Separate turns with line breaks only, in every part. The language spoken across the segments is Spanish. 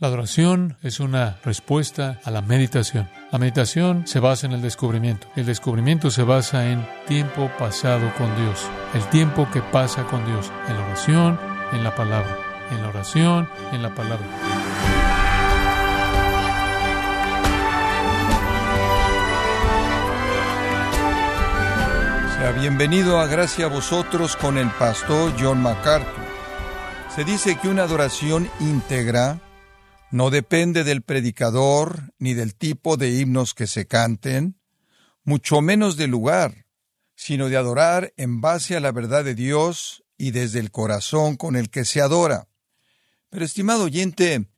La adoración es una respuesta a la meditación. La meditación se basa en el descubrimiento. El descubrimiento se basa en tiempo pasado con Dios. El tiempo que pasa con Dios. En la oración, en la palabra. En la oración, en la palabra.
Sea bienvenido a Gracia a vosotros con el pastor John MacArthur. Se dice que una adoración íntegra no depende del predicador ni del tipo de himnos que se canten, mucho menos del lugar, sino de adorar en base a la verdad de Dios y desde el corazón con el que se adora. Pero, estimado oyente,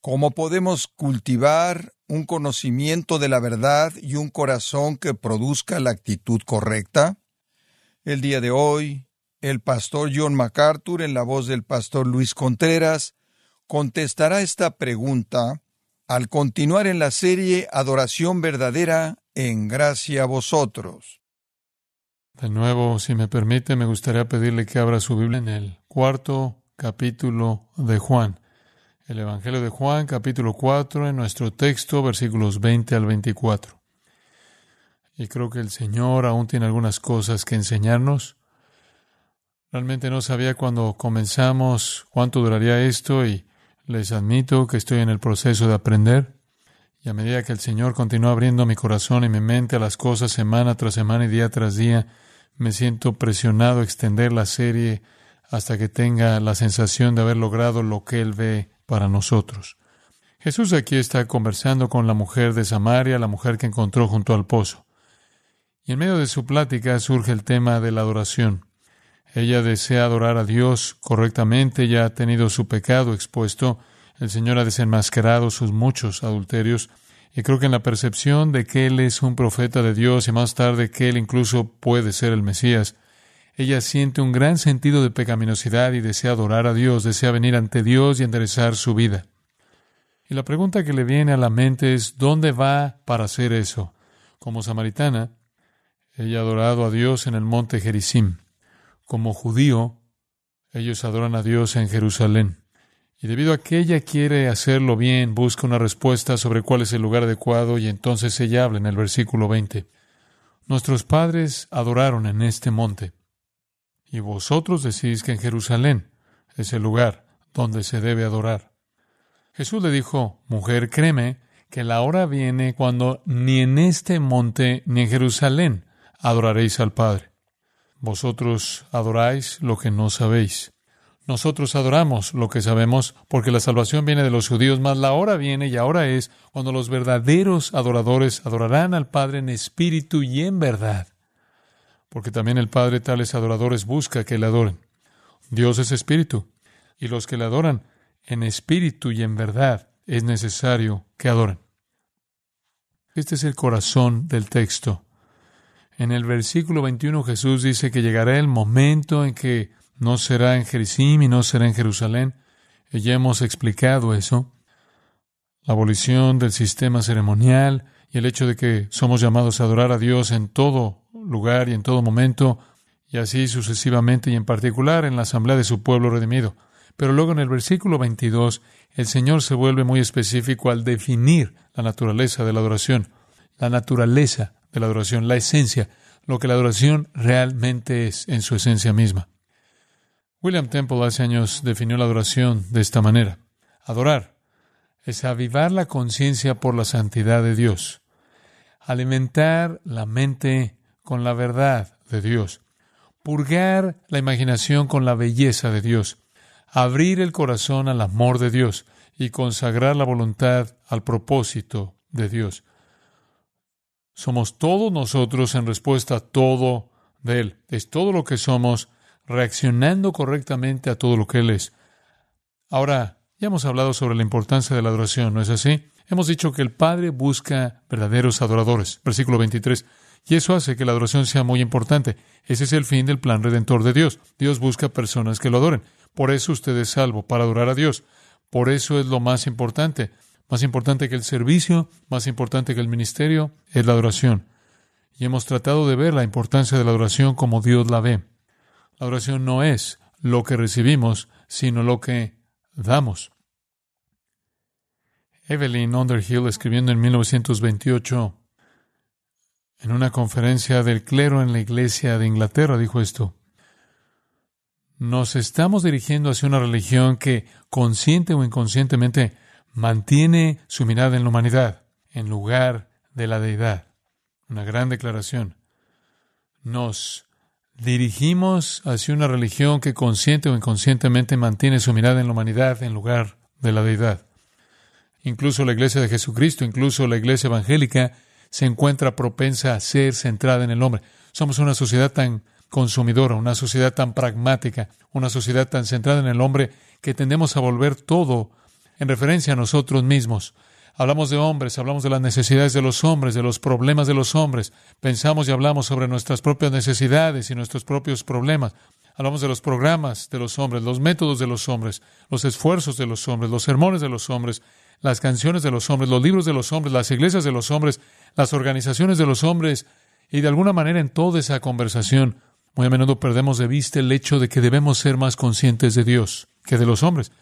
¿cómo podemos cultivar un conocimiento de la verdad y un corazón que produzca la actitud correcta? El día de hoy, el pastor John MacArthur, en la voz del pastor Luis Contreras, contestará esta pregunta al continuar en la serie Adoración verdadera en gracia a vosotros.
De nuevo, si me permite, me gustaría pedirle que abra su Biblia en el cuarto capítulo de Juan. El Evangelio de Juan, capítulo 4, en nuestro texto, versículos 20 al 24. Y creo que el Señor aún tiene algunas cosas que enseñarnos. Realmente no sabía cuando comenzamos cuánto duraría esto y les admito que estoy en el proceso de aprender y a medida que el Señor continúa abriendo mi corazón y mi mente a las cosas semana tras semana y día tras día, me siento presionado a extender la serie hasta que tenga la sensación de haber logrado lo que Él ve para nosotros. Jesús aquí está conversando con la mujer de Samaria, la mujer que encontró junto al pozo. Y en medio de su plática surge el tema de la adoración. Ella desea adorar a Dios correctamente, ya ha tenido su pecado expuesto, el Señor ha desenmascarado sus muchos adulterios, y creo que en la percepción de que Él es un profeta de Dios y más tarde que Él incluso puede ser el Mesías, ella siente un gran sentido de pecaminosidad y desea adorar a Dios, desea venir ante Dios y enderezar su vida. Y la pregunta que le viene a la mente es, ¿dónde va para hacer eso? Como samaritana, ella ha adorado a Dios en el monte Gerizim. Como judío, ellos adoran a Dios en Jerusalén. Y debido a que ella quiere hacerlo bien, busca una respuesta sobre cuál es el lugar adecuado y entonces ella habla en el versículo 20. Nuestros padres adoraron en este monte. Y vosotros decís que en Jerusalén es el lugar donde se debe adorar. Jesús le dijo, Mujer, créeme que la hora viene cuando ni en este monte ni en Jerusalén adoraréis al Padre. Vosotros adoráis lo que no sabéis. Nosotros adoramos lo que sabemos porque la salvación viene de los judíos, mas la hora viene y ahora es cuando los verdaderos adoradores adorarán al Padre en espíritu y en verdad. Porque también el Padre tales adoradores busca que le adoren. Dios es espíritu y los que le adoran en espíritu y en verdad es necesario que adoren. Este es el corazón del texto. En el versículo 21 Jesús dice que llegará el momento en que no será en Jericim y no será en Jerusalén. Y ya hemos explicado eso. La abolición del sistema ceremonial y el hecho de que somos llamados a adorar a Dios en todo lugar y en todo momento, y así sucesivamente y en particular en la asamblea de su pueblo redimido. Pero luego en el versículo 22 el Señor se vuelve muy específico al definir la naturaleza de la adoración. La naturaleza de la adoración, la esencia, lo que la adoración realmente es en su esencia misma. William Temple hace años definió la adoración de esta manera. Adorar es avivar la conciencia por la santidad de Dios, alimentar la mente con la verdad de Dios, purgar la imaginación con la belleza de Dios, abrir el corazón al amor de Dios y consagrar la voluntad al propósito de Dios. Somos todos nosotros en respuesta a todo de Él. Es todo lo que somos reaccionando correctamente a todo lo que Él es. Ahora, ya hemos hablado sobre la importancia de la adoración, ¿no es así? Hemos dicho que el Padre busca verdaderos adoradores. Versículo 23. Y eso hace que la adoración sea muy importante. Ese es el fin del plan redentor de Dios. Dios busca personas que lo adoren. Por eso usted es salvo, para adorar a Dios. Por eso es lo más importante. Más importante que el servicio, más importante que el ministerio, es la adoración. Y hemos tratado de ver la importancia de la adoración como Dios la ve. La adoración no es lo que recibimos, sino lo que damos. Evelyn Underhill, escribiendo en 1928, en una conferencia del clero en la iglesia de Inglaterra, dijo esto. Nos estamos dirigiendo hacia una religión que, consciente o inconscientemente, mantiene su mirada en la humanidad en lugar de la deidad. Una gran declaración. Nos dirigimos hacia una religión que consciente o inconscientemente mantiene su mirada en la humanidad en lugar de la deidad. Incluso la iglesia de Jesucristo, incluso la iglesia evangélica, se encuentra propensa a ser centrada en el hombre. Somos una sociedad tan consumidora, una sociedad tan pragmática, una sociedad tan centrada en el hombre que tendemos a volver todo en referencia a nosotros mismos. Hablamos de hombres, hablamos de las necesidades de los hombres, de los problemas de los hombres. Pensamos y hablamos sobre nuestras propias necesidades y nuestros propios problemas. Hablamos de los programas de los hombres, los métodos de los hombres, los esfuerzos de los hombres, los sermones de los hombres, las canciones de los hombres, los libros de los hombres, las iglesias de los hombres, las organizaciones de los hombres. Y de alguna manera en toda esa conversación, muy a menudo perdemos de vista el hecho de que debemos ser más conscientes de Dios que de los hombres.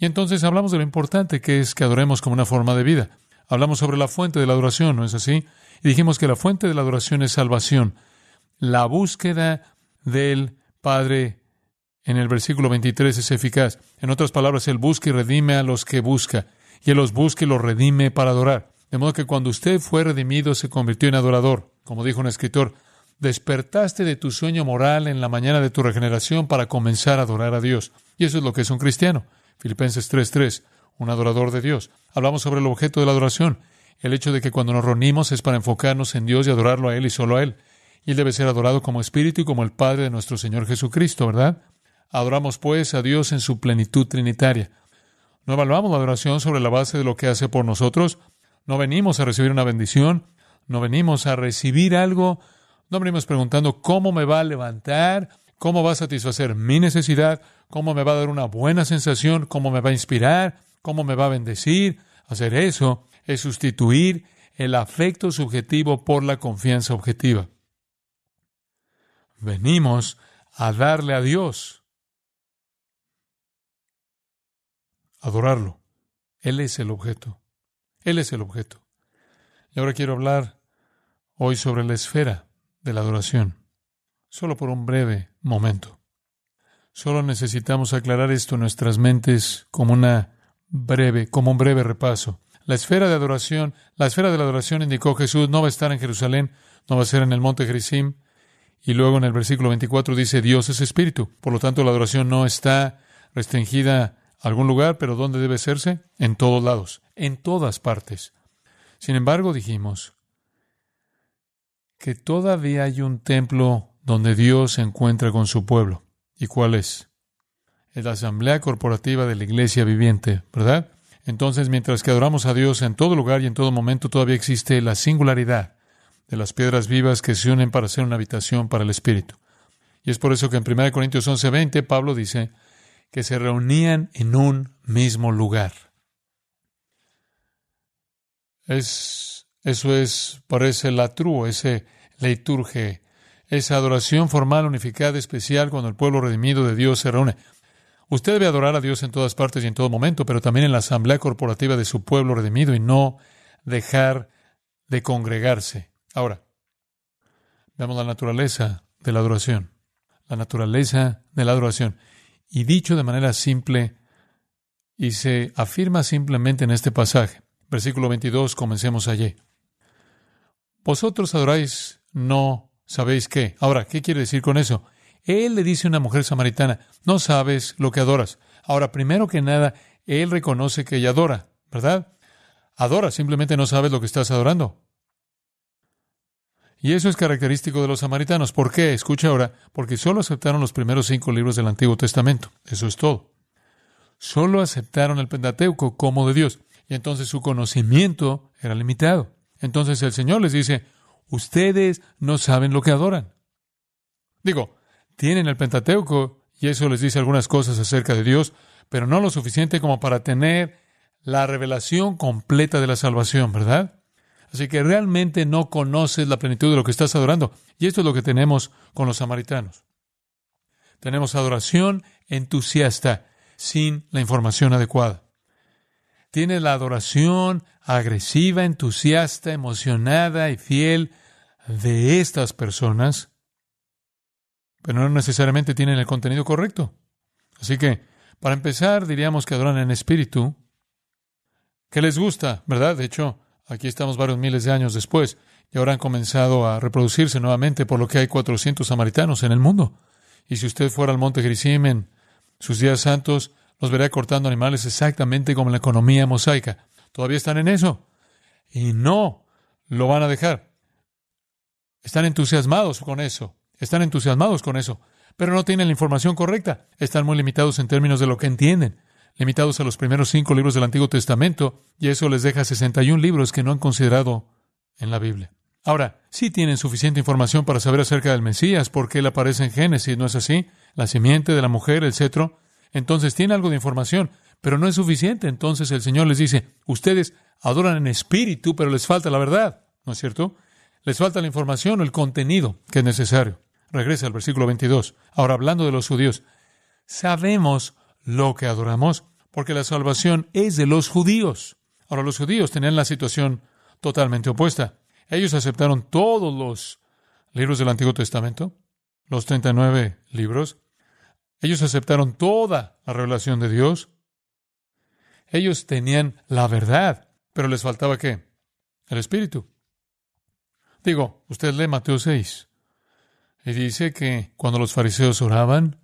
Y entonces hablamos de lo importante que es que adoremos como una forma de vida. Hablamos sobre la fuente de la adoración, ¿no es así? Y dijimos que la fuente de la adoración es salvación. La búsqueda del Padre en el versículo 23 es eficaz. En otras palabras, Él busca y redime a los que busca. Y Él los busca y los redime para adorar. De modo que cuando usted fue redimido se convirtió en adorador. Como dijo un escritor, despertaste de tu sueño moral en la mañana de tu regeneración para comenzar a adorar a Dios. Y eso es lo que es un cristiano. Filipenses 3:3, un adorador de Dios. Hablamos sobre el objeto de la adoración, el hecho de que cuando nos reunimos es para enfocarnos en Dios y adorarlo a Él y solo a Él. Y Él debe ser adorado como Espíritu y como el Padre de nuestro Señor Jesucristo, ¿verdad? Adoramos pues a Dios en su plenitud trinitaria. No evaluamos la adoración sobre la base de lo que hace por nosotros. No venimos a recibir una bendición. No venimos a recibir algo. No venimos preguntando cómo me va a levantar, cómo va a satisfacer mi necesidad, cómo me va a dar una buena sensación, cómo me va a inspirar, cómo me va a bendecir. Hacer eso es sustituir el afecto subjetivo por la confianza objetiva. Venimos a darle a Dios, adorarlo. Él es el objeto. Él es el objeto. Y ahora quiero hablar hoy sobre la esfera de la adoración, solo por un breve momento. Solo necesitamos aclarar esto en nuestras mentes como una breve, como un breve repaso. La esfera de adoración, la esfera de la adoración indicó Jesús no va a estar en Jerusalén, no va a ser en el monte Gerizim. Y luego en el versículo 24 dice Dios es espíritu. Por lo tanto, la adoración no está restringida a algún lugar, pero ¿dónde debe hacerse? En todos lados, en todas partes. Sin embargo, dijimos que todavía hay un templo donde Dios se encuentra con su pueblo. ¿Y cuál es? Es la asamblea corporativa de la iglesia viviente, ¿verdad? Entonces, mientras que adoramos a Dios en todo lugar y en todo momento, todavía existe la singularidad de las piedras vivas que se unen para hacer una habitación para el Espíritu. Y es por eso que en 1 Corintios 11:20 Pablo dice que se reunían en un mismo lugar. Es, eso es, parece la true, ese liturge esa adoración formal, unificada, especial, cuando el pueblo redimido de Dios se reúne. Usted debe adorar a Dios en todas partes y en todo momento, pero también en la asamblea corporativa de su pueblo redimido y no dejar de congregarse. Ahora, veamos la naturaleza de la adoración. La naturaleza de la adoración. Y dicho de manera simple, y se afirma simplemente en este pasaje. Versículo 22, comencemos allí. Vosotros adoráis no ¿Sabéis qué? Ahora, ¿qué quiere decir con eso? Él le dice a una mujer samaritana, no sabes lo que adoras. Ahora, primero que nada, él reconoce que ella adora, ¿verdad? Adora, simplemente no sabes lo que estás adorando. Y eso es característico de los samaritanos. ¿Por qué? Escucha ahora, porque solo aceptaron los primeros cinco libros del Antiguo Testamento. Eso es todo. Solo aceptaron el Pentateuco como de Dios. Y entonces su conocimiento era limitado. Entonces el Señor les dice, Ustedes no saben lo que adoran. Digo, tienen el Pentateuco y eso les dice algunas cosas acerca de Dios, pero no lo suficiente como para tener la revelación completa de la salvación, ¿verdad? Así que realmente no conoces la plenitud de lo que estás adorando. Y esto es lo que tenemos con los samaritanos. Tenemos adoración entusiasta sin la información adecuada. tiene la adoración agresiva, entusiasta, emocionada y fiel de estas personas, pero no necesariamente tienen el contenido correcto. Así que, para empezar, diríamos que adoran en espíritu, que les gusta, ¿verdad? De hecho, aquí estamos varios miles de años después y ahora han comenzado a reproducirse nuevamente, por lo que hay 400 samaritanos en el mundo. Y si usted fuera al monte Gerizim en sus días santos, los verá cortando animales exactamente como en la economía mosaica. Todavía están en eso. Y no lo van a dejar. Están entusiasmados con eso. Están entusiasmados con eso. Pero no tienen la información correcta. Están muy limitados en términos de lo que entienden. Limitados a los primeros cinco libros del Antiguo Testamento. Y eso les deja 61 libros que no han considerado en la Biblia. Ahora, sí tienen suficiente información para saber acerca del Mesías, porque él aparece en Génesis, ¿no es así? La simiente de la mujer, el cetro. Entonces tiene algo de información, pero no es suficiente. Entonces el Señor les dice, ustedes adoran en espíritu, pero les falta la verdad, ¿no es cierto? Les falta la información o el contenido que es necesario. Regresa al versículo 22. Ahora hablando de los judíos, sabemos lo que adoramos, porque la salvación es de los judíos. Ahora los judíos tenían la situación totalmente opuesta. Ellos aceptaron todos los libros del Antiguo Testamento, los 39 libros. Ellos aceptaron toda la revelación de Dios. Ellos tenían la verdad, pero les faltaba qué? El Espíritu. Digo, usted lee Mateo 6 y dice que cuando los fariseos oraban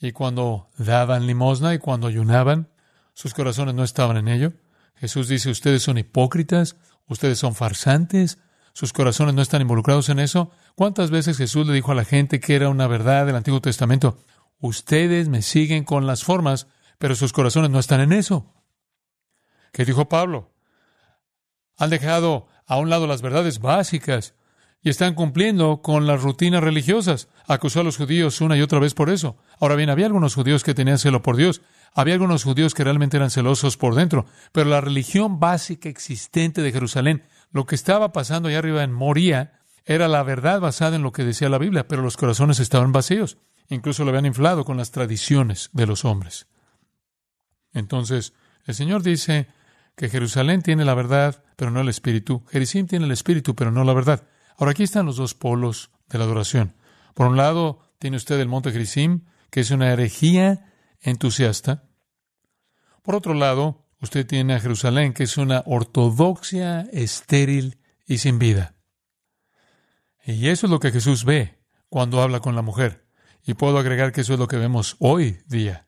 y cuando daban limosna y cuando ayunaban, sus corazones no estaban en ello. Jesús dice, ustedes son hipócritas, ustedes son farsantes, sus corazones no están involucrados en eso. ¿Cuántas veces Jesús le dijo a la gente que era una verdad del Antiguo Testamento? Ustedes me siguen con las formas, pero sus corazones no están en eso. ¿Qué dijo Pablo? Han dejado a un lado las verdades básicas y están cumpliendo con las rutinas religiosas. Acusó a los judíos una y otra vez por eso. Ahora bien, había algunos judíos que tenían celo por Dios. Había algunos judíos que realmente eran celosos por dentro. Pero la religión básica existente de Jerusalén lo que estaba pasando allá arriba en Moría era la verdad basada en lo que decía la Biblia, pero los corazones estaban vacíos. Incluso lo habían inflado con las tradiciones de los hombres. Entonces, el Señor dice que Jerusalén tiene la verdad, pero no el espíritu. Jericim tiene el espíritu, pero no la verdad. Ahora aquí están los dos polos de la adoración. Por un lado, tiene usted el monte Jericim, que es una herejía entusiasta. Por otro lado, Usted tiene a Jerusalén, que es una ortodoxia estéril y sin vida. Y eso es lo que Jesús ve cuando habla con la mujer. Y puedo agregar que eso es lo que vemos hoy día.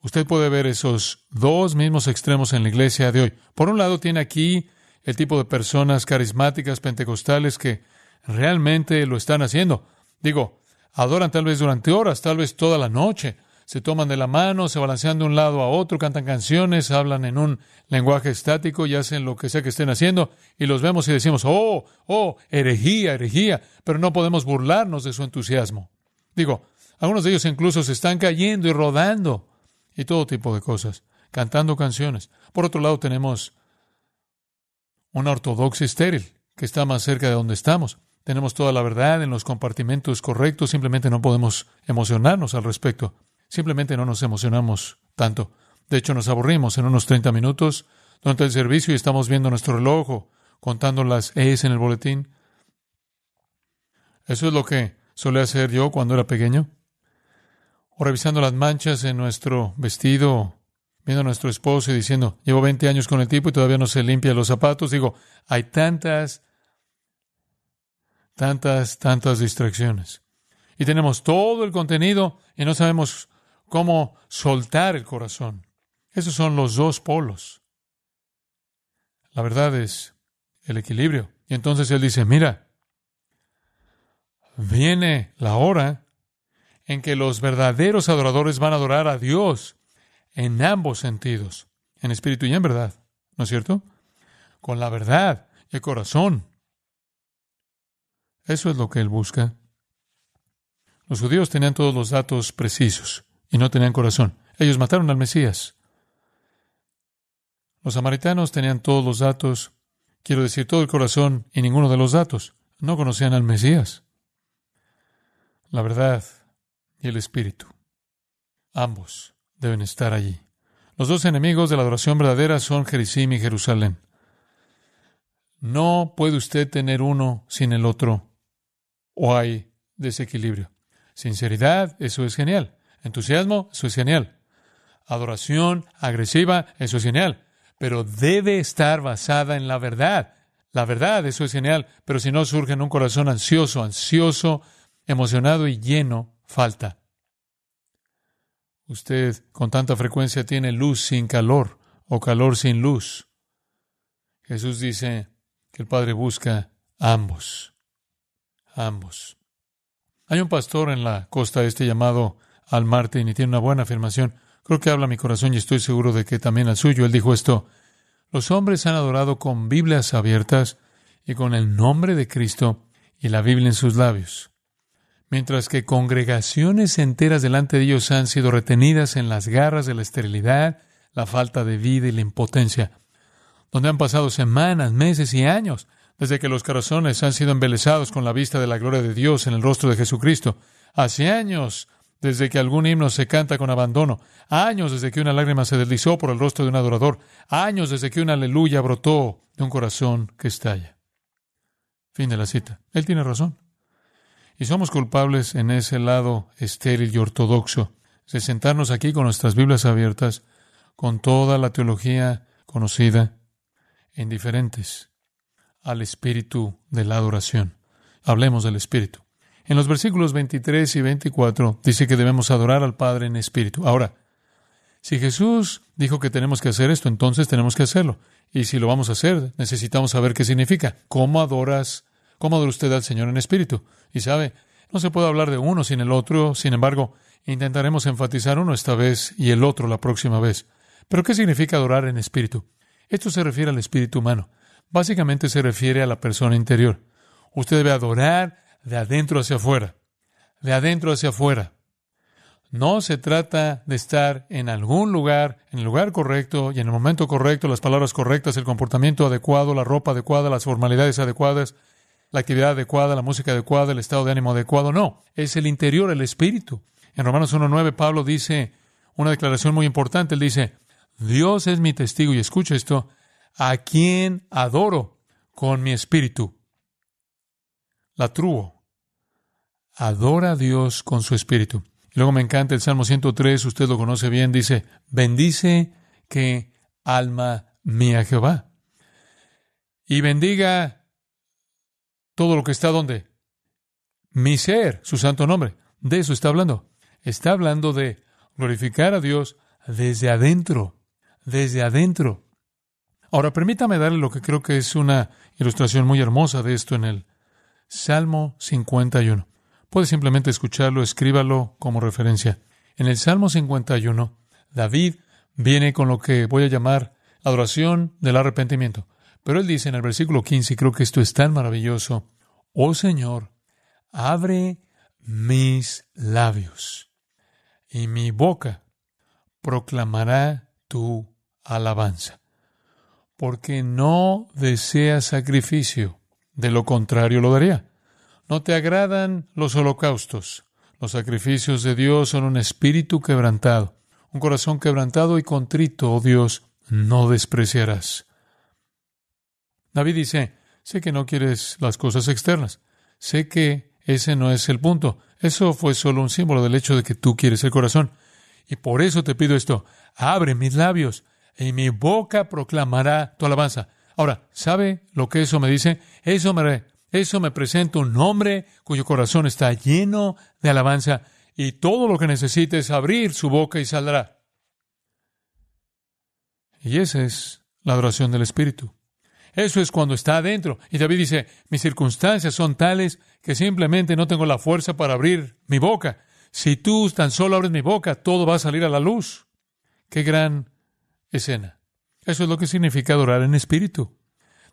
Usted puede ver esos dos mismos extremos en la iglesia de hoy. Por un lado, tiene aquí el tipo de personas carismáticas pentecostales que realmente lo están haciendo. Digo, adoran tal vez durante horas, tal vez toda la noche, se toman de la mano, se balancean de un lado a otro, cantan canciones, hablan en un lenguaje estático y hacen lo que sea que estén haciendo, y los vemos y decimos, oh, oh, herejía, herejía, pero no podemos burlarnos de su entusiasmo. Digo, algunos de ellos incluso se están cayendo y rodando, y todo tipo de cosas, cantando canciones. Por otro lado, tenemos una ortodoxia estéril, que está más cerca de donde estamos. Tenemos toda la verdad en los compartimentos correctos, simplemente no podemos emocionarnos al respecto. Simplemente no nos emocionamos tanto. De hecho, nos aburrimos en unos 30 minutos durante el servicio y estamos viendo nuestro reloj contando las E's en el boletín. Eso es lo que solía hacer yo cuando era pequeño. O revisando las manchas en nuestro vestido, viendo a nuestro esposo y diciendo, llevo 20 años con el tipo y todavía no se limpia los zapatos. Digo, hay tantas, tantas, tantas distracciones. Y tenemos todo el contenido y no sabemos cómo soltar el corazón. Esos son los dos polos. La verdad es el equilibrio. Y entonces él dice, mira, viene la hora en que los verdaderos adoradores van a adorar a Dios en ambos sentidos, en espíritu y en verdad, ¿no es cierto? Con la verdad y el corazón. Eso es lo que él busca. Los judíos tenían todos los datos precisos y no tenían corazón. Ellos mataron al Mesías. Los samaritanos tenían todos los datos, quiero decir, todo el corazón y ninguno de los datos. No conocían al Mesías. La verdad y el Espíritu. Ambos deben estar allí. Los dos enemigos de la adoración verdadera son Jericim y Jerusalén. No puede usted tener uno sin el otro, o hay desequilibrio. Sinceridad, eso es genial. Entusiasmo, eso es genial. Adoración agresiva, eso es genial. Pero debe estar basada en la verdad. La verdad, eso es genial. Pero si no surge en un corazón ansioso, ansioso, emocionado y lleno, falta. Usted con tanta frecuencia tiene luz sin calor o calor sin luz. Jesús dice que el Padre busca ambos. Ambos. Hay un pastor en la costa este llamado Al Martin y tiene una buena afirmación. Creo que habla mi corazón y estoy seguro de que también al suyo. Él dijo esto. Los hombres han adorado con Biblias abiertas y con el nombre de Cristo y la Biblia en sus labios, mientras que congregaciones enteras delante de ellos han sido retenidas en las garras de la esterilidad, la falta de vida y la impotencia, donde han pasado semanas, meses y años desde que los corazones han sido embelesados con la vista de la gloria de Dios en el rostro de Jesucristo. Hace años desde que algún himno se canta con abandono, años desde que una lágrima se deslizó por el rostro de un adorador, años desde que una aleluya brotó de un corazón que estalla. Fin de la cita. Él tiene razón. Y somos culpables en ese lado estéril y ortodoxo de sentarnos aquí con nuestras Biblias abiertas, con toda la teología conocida, indiferentes al espíritu de la adoración. Hablemos del espíritu. En los versículos 23 y 24 dice que debemos adorar al Padre en espíritu. Ahora, si Jesús dijo que tenemos que hacer esto, entonces tenemos que hacerlo. Y si lo vamos a hacer, necesitamos saber qué significa. ¿Cómo adoras? ¿Cómo adora usted al Señor en espíritu? Y sabe, no se puede hablar de uno sin el otro. Sin embargo, intentaremos enfatizar uno esta vez y el otro la próxima vez. Pero ¿qué significa adorar en espíritu? Esto se refiere al espíritu humano. Básicamente se refiere a la persona interior. Usted debe adorar de adentro hacia afuera, de adentro hacia afuera. No se trata de estar en algún lugar, en el lugar correcto y en el momento correcto, las palabras correctas, el comportamiento adecuado, la ropa adecuada, las formalidades adecuadas, la actividad adecuada, la música adecuada, el estado de ánimo adecuado. No, es el interior, el espíritu. En Romanos 1.9 Pablo dice una declaración muy importante. Él dice, Dios es mi testigo y escucha esto, a quien adoro con mi espíritu. La truo. Adora a Dios con su espíritu. Luego me encanta el Salmo 103, usted lo conoce bien, dice, bendice que alma mía Jehová. Y bendiga todo lo que está donde. Mi ser, su santo nombre. De eso está hablando. Está hablando de glorificar a Dios desde adentro, desde adentro. Ahora, permítame darle lo que creo que es una ilustración muy hermosa de esto en el Salmo 51. Puede simplemente escucharlo, escríbalo como referencia. En el Salmo 51, David viene con lo que voy a llamar adoración del arrepentimiento. Pero él dice en el versículo 15, y creo que esto es tan maravilloso, Oh Señor, abre mis labios, y mi boca proclamará tu alabanza porque no desea sacrificio, de lo contrario lo daría. No te agradan los holocaustos. Los sacrificios de Dios son un espíritu quebrantado, un corazón quebrantado y contrito, oh Dios, no despreciarás. David dice, sé que no quieres las cosas externas, sé que ese no es el punto, eso fue solo un símbolo del hecho de que tú quieres el corazón. Y por eso te pido esto, abre mis labios, y mi boca proclamará tu alabanza. Ahora, ¿sabe lo que eso me dice? Eso me, eso me presenta un hombre cuyo corazón está lleno de alabanza y todo lo que necesita es abrir su boca y saldrá. Y esa es la adoración del Espíritu. Eso es cuando está adentro. Y David dice, mis circunstancias son tales que simplemente no tengo la fuerza para abrir mi boca. Si tú tan solo abres mi boca, todo va a salir a la luz. Qué gran escena. Eso es lo que significa adorar en espíritu.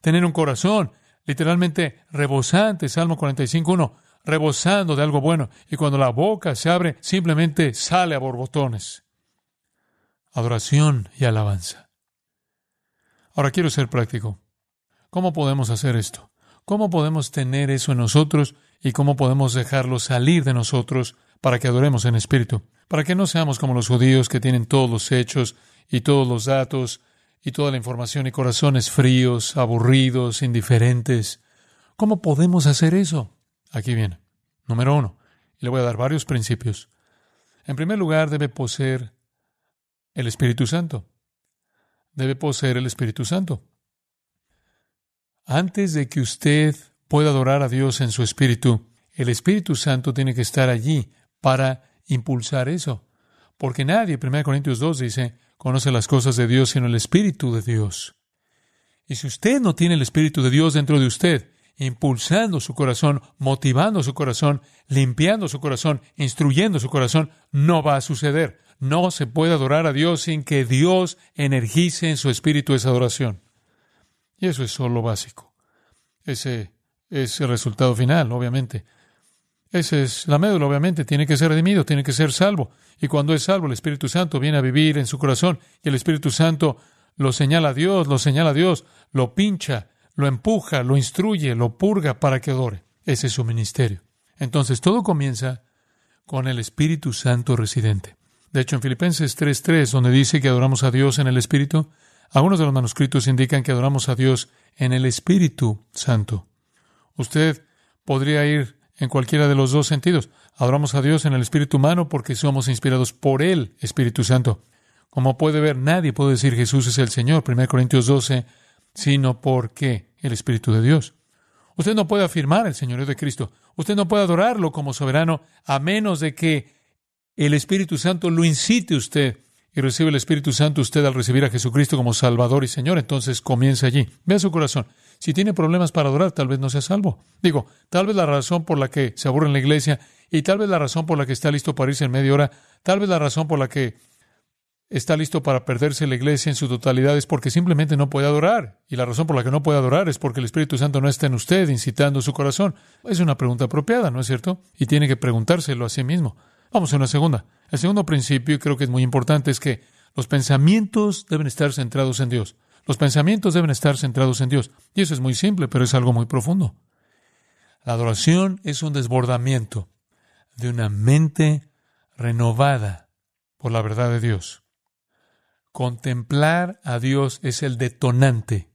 Tener un corazón literalmente rebosante, Salmo 45.1, rebosando de algo bueno. Y cuando la boca se abre, simplemente sale a borbotones. Adoración y alabanza. Ahora quiero ser práctico. ¿Cómo podemos hacer esto? ¿Cómo podemos tener eso en nosotros y cómo podemos dejarlo salir de nosotros para que adoremos en espíritu? Para que no seamos como los judíos que tienen todos los hechos y todos los datos y toda la información y corazones fríos, aburridos, indiferentes. ¿Cómo podemos hacer eso? Aquí viene. Número uno. le voy a dar varios principios. En primer lugar, debe poseer el Espíritu Santo. Debe poseer el Espíritu Santo. Antes de que usted pueda adorar a Dios en su espíritu, el Espíritu Santo tiene que estar allí para impulsar eso. Porque nadie, 1 Corintios 2 dice, conoce las cosas de Dios sino el Espíritu de Dios. Y si usted no tiene el Espíritu de Dios dentro de usted, impulsando su corazón, motivando su corazón, limpiando su corazón, instruyendo su corazón, no va a suceder. No se puede adorar a Dios sin que Dios energice en su espíritu esa adoración. Y eso es solo básico. Ese es el resultado final, obviamente. Ese es la médula, obviamente, tiene que ser redimido, tiene que ser salvo. Y cuando es salvo, el Espíritu Santo viene a vivir en su corazón y el Espíritu Santo lo señala a Dios, lo señala a Dios, lo pincha, lo empuja, lo instruye, lo purga para que adore. Ese es su ministerio. Entonces todo comienza con el Espíritu Santo residente. De hecho, en Filipenses 3.3, donde dice que adoramos a Dios en el Espíritu, algunos de los manuscritos indican que adoramos a Dios en el Espíritu Santo. Usted podría ir en cualquiera de los dos sentidos. Adoramos a Dios en el Espíritu humano porque somos inspirados por el Espíritu Santo. Como puede ver, nadie puede decir Jesús es el Señor, 1 Corintios 12, sino porque el Espíritu de Dios. Usted no puede afirmar el Señorío de Cristo. Usted no puede adorarlo como soberano a menos de que el Espíritu Santo lo incite usted y recibe el Espíritu Santo usted al recibir a Jesucristo como Salvador y Señor. Entonces comienza allí. Vea su corazón. Si tiene problemas para adorar, tal vez no sea salvo. Digo, tal vez la razón por la que se aburre en la iglesia y tal vez la razón por la que está listo para irse en media hora, tal vez la razón por la que está listo para perderse la iglesia en su totalidad es porque simplemente no puede adorar. Y la razón por la que no puede adorar es porque el Espíritu Santo no está en usted, incitando su corazón. Es una pregunta apropiada, ¿no es cierto? Y tiene que preguntárselo a sí mismo. Vamos a una segunda. El segundo principio, y creo que es muy importante, es que los pensamientos deben estar centrados en Dios. Los pensamientos deben estar centrados en Dios. Y eso es muy simple, pero es algo muy profundo. La adoración es un desbordamiento de una mente renovada por la verdad de Dios. Contemplar a Dios es el detonante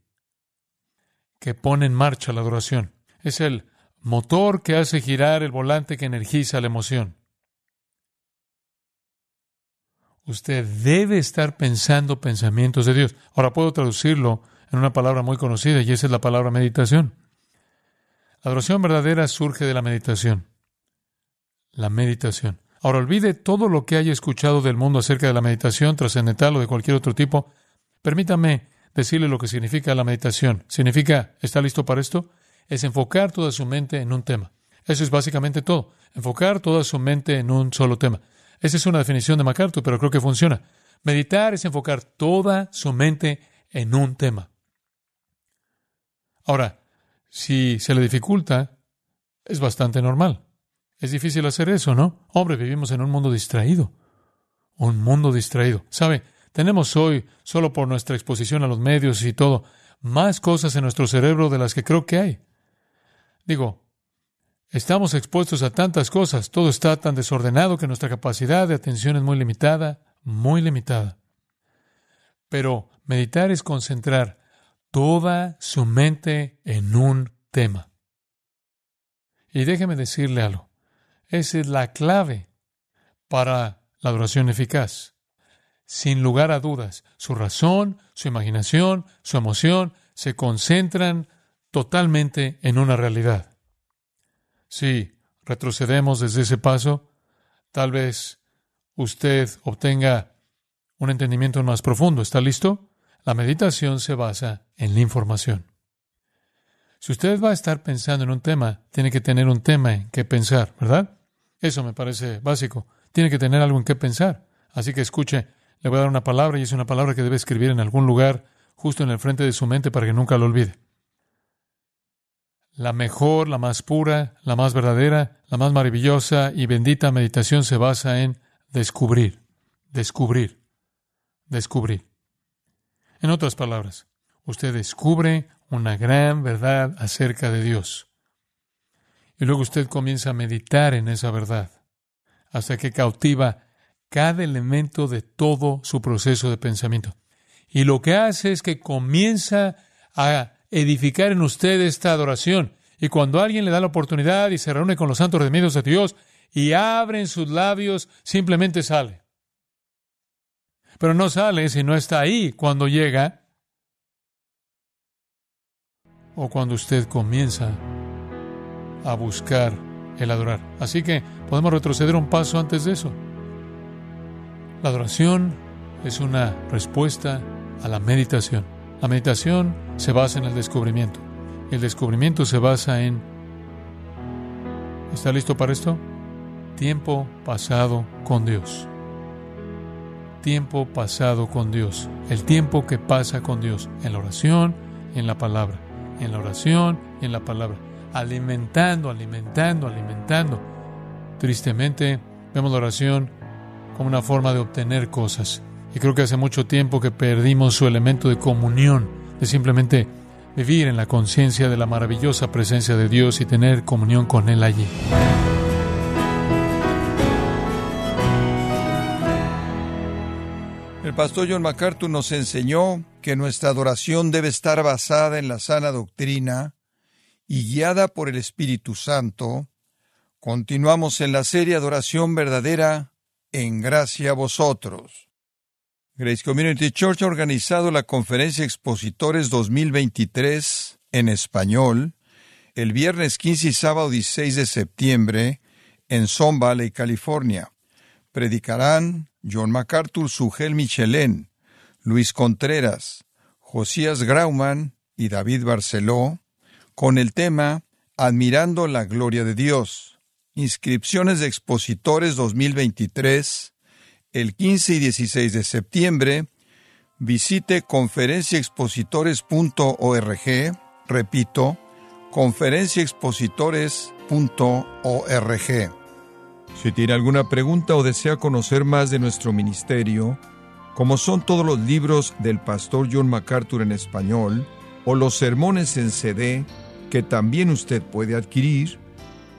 que pone en marcha la adoración. Es el motor que hace girar el volante que energiza la emoción. Usted debe estar pensando pensamientos de Dios. Ahora puedo traducirlo en una palabra muy conocida y esa es la palabra meditación. La adoración verdadera surge de la meditación. La meditación. Ahora olvide todo lo que haya escuchado del mundo acerca de la meditación trascendental o de cualquier otro tipo. Permítame decirle lo que significa la meditación. Significa, ¿está listo para esto? Es enfocar toda su mente en un tema. Eso es básicamente todo. Enfocar toda su mente en un solo tema. Esa es una definición de MacArthur, pero creo que funciona. Meditar es enfocar toda su mente en un tema. Ahora, si se le dificulta, es bastante normal. Es difícil hacer eso, ¿no? Hombre, vivimos en un mundo distraído. Un mundo distraído. ¿Sabe? Tenemos hoy, solo por nuestra exposición a los medios y todo, más cosas en nuestro cerebro de las que creo que hay. Digo, estamos expuestos a tantas cosas, todo está tan desordenado que nuestra capacidad de atención es muy limitada, muy limitada. Pero meditar es concentrar toda su mente en un tema. Y déjeme decirle algo. Esa es la clave para la adoración eficaz. Sin lugar a dudas, su razón, su imaginación, su emoción se concentran totalmente en una realidad. Si retrocedemos desde ese paso, tal vez usted obtenga un entendimiento más profundo. ¿Está listo? La meditación se basa en la información. Si usted va a estar pensando en un tema, tiene que tener un tema en que pensar, ¿verdad? Eso me parece básico. Tiene que tener algo en qué pensar. Así que escuche, le voy a dar una palabra y es una palabra que debe escribir en algún lugar justo en el frente de su mente para que nunca lo olvide. La mejor, la más pura, la más verdadera, la más maravillosa y bendita meditación se basa en descubrir, descubrir, descubrir. En otras palabras, usted descubre una gran verdad acerca de Dios. Y luego usted comienza a meditar en esa verdad hasta que cautiva cada elemento de todo su proceso de pensamiento. Y lo que hace es que comienza a edificar en usted esta adoración. Y cuando alguien le da la oportunidad y se reúne con los santos redimidos de Dios y abren sus labios, simplemente sale. Pero no sale si no está ahí cuando llega o cuando usted comienza a buscar el adorar. Así que podemos retroceder un paso antes de eso. La adoración es una respuesta a la meditación. La meditación se basa en el descubrimiento. El descubrimiento se basa en... ¿Está listo para esto? Tiempo pasado con Dios. Tiempo pasado con Dios. El tiempo que pasa con Dios en la oración en la palabra. En la oración en la palabra. Alimentando, alimentando, alimentando. Tristemente, vemos la oración como una forma de obtener cosas. Y creo que hace mucho tiempo que perdimos su elemento de comunión, de simplemente vivir en la conciencia de la maravillosa presencia de Dios y tener comunión con Él allí.
El pastor John MacArthur nos enseñó que nuestra adoración debe estar basada en la sana doctrina y guiada por el Espíritu Santo. Continuamos en la serie Adoración Verdadera en gracia a vosotros. Grace Community Church ha organizado la conferencia Expositores 2023 en español el viernes 15 y sábado 16 de septiembre en Son Valley, California. Predicarán John MacArthur, Sugel Michelén, Luis Contreras, Josías Grauman y David Barceló con el tema Admirando la Gloria de Dios. Inscripciones de expositores 2023, el 15 y 16 de septiembre. Visite conferenciaexpositores.org. Repito, conferenciaexpositores.org. Si tiene alguna pregunta o desea conocer más de nuestro ministerio, como son todos los libros del pastor John MacArthur en español, o los sermones en CD, que también usted puede adquirir,